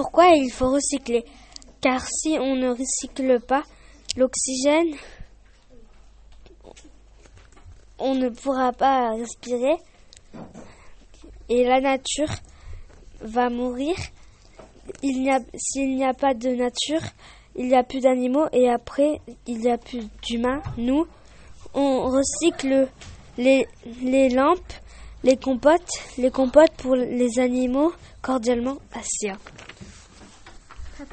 Pourquoi il faut recycler? Car si on ne recycle pas l'oxygène, on ne pourra pas respirer et la nature va mourir. N'y a, s'il n'y a pas de nature, il n'y a plus d'animaux et après il n'y a plus d'humains. Nous, on recycle les, les lampes, les compotes, les compotes pour les animaux cordialement Asia.